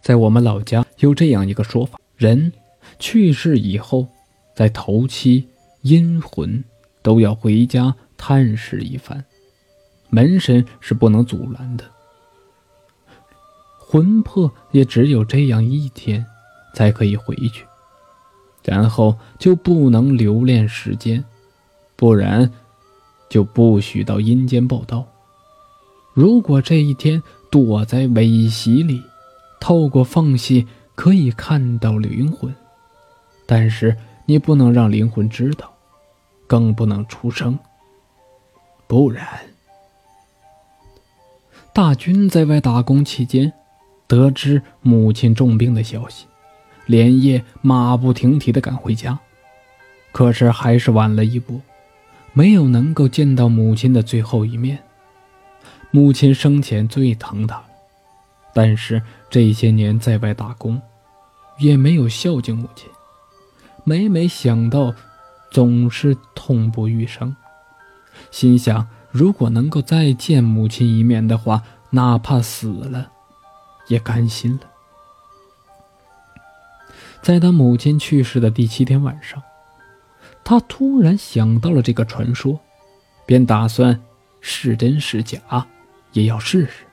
在我们老家有这样一个说法：人去世以后，在头七，阴魂都要回家探视一番，门神是不能阻拦的。魂魄也只有这样一天才可以回去，然后就不能留恋世间，不然就不许到阴间报道。如果这一天躲在尾席里，透过缝隙可以看到灵魂，但是你不能让灵魂知道，更不能出声，不然。大军在外打工期间。得知母亲重病的消息，连夜马不停蹄地赶回家，可是还是晚了一步，没有能够见到母亲的最后一面。母亲生前最疼他，但是这些年在外打工，也没有孝敬母亲，每每想到，总是痛不欲生，心想如果能够再见母亲一面的话，哪怕死了。也甘心了。在他母亲去世的第七天晚上，他突然想到了这个传说，便打算是真是假也要试试。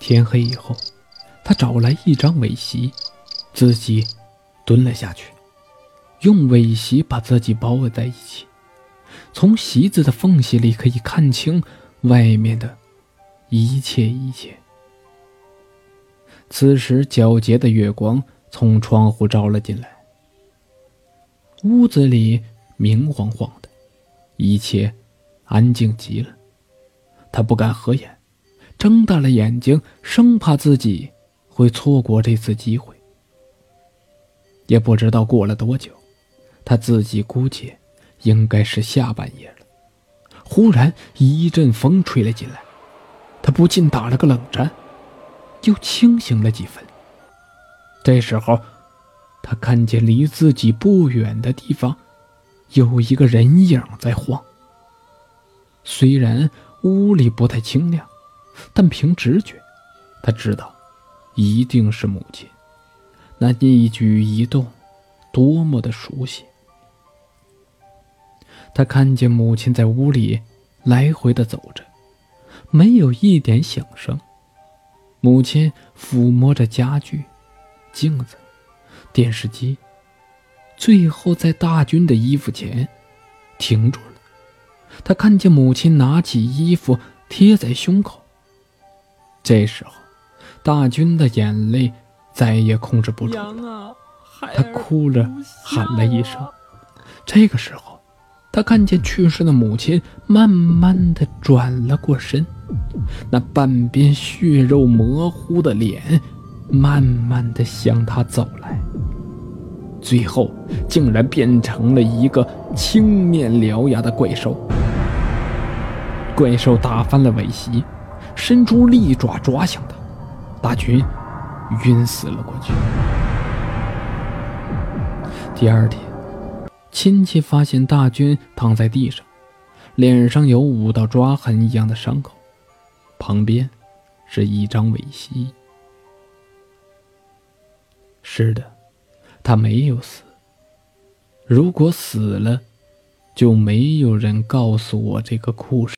天黑以后，他找来一张尾席，自己蹲了下去，用尾席把自己包围在一起，从席子的缝隙里可以看清外面的。一切一切。此时，皎洁的月光从窗户照了进来，屋子里明晃晃的，一切安静极了。他不敢合眼，睁大了眼睛，生怕自己会错过这次机会。也不知道过了多久，他自己估计应该是下半夜了。忽然，一阵风吹了进来。他不禁打了个冷战，又清醒了几分。这时候，他看见离自己不远的地方有一个人影在晃。虽然屋里不太清亮，但凭直觉，他知道一定是母亲。那一举一动，多么的熟悉！他看见母亲在屋里来回的走着。没有一点响声。母亲抚摸着家具、镜子、电视机，最后在大军的衣服前停住了。他看见母亲拿起衣服贴在胸口。这时候，大军的眼泪再也控制不住了，他哭着喊了一声。这个时候，他看见去世的母亲慢慢的转了过身。那半边血肉模糊的脸，慢慢的向他走来，最后竟然变成了一个青面獠牙的怪兽。怪兽打翻了尾席，伸出利爪抓向他，大军晕死了过去。第二天，亲戚发现大军躺在地上，脸上有五道抓痕一样的伤口。旁边是一张尾席。是的，他没有死。如果死了，就没有人告诉我这个故事。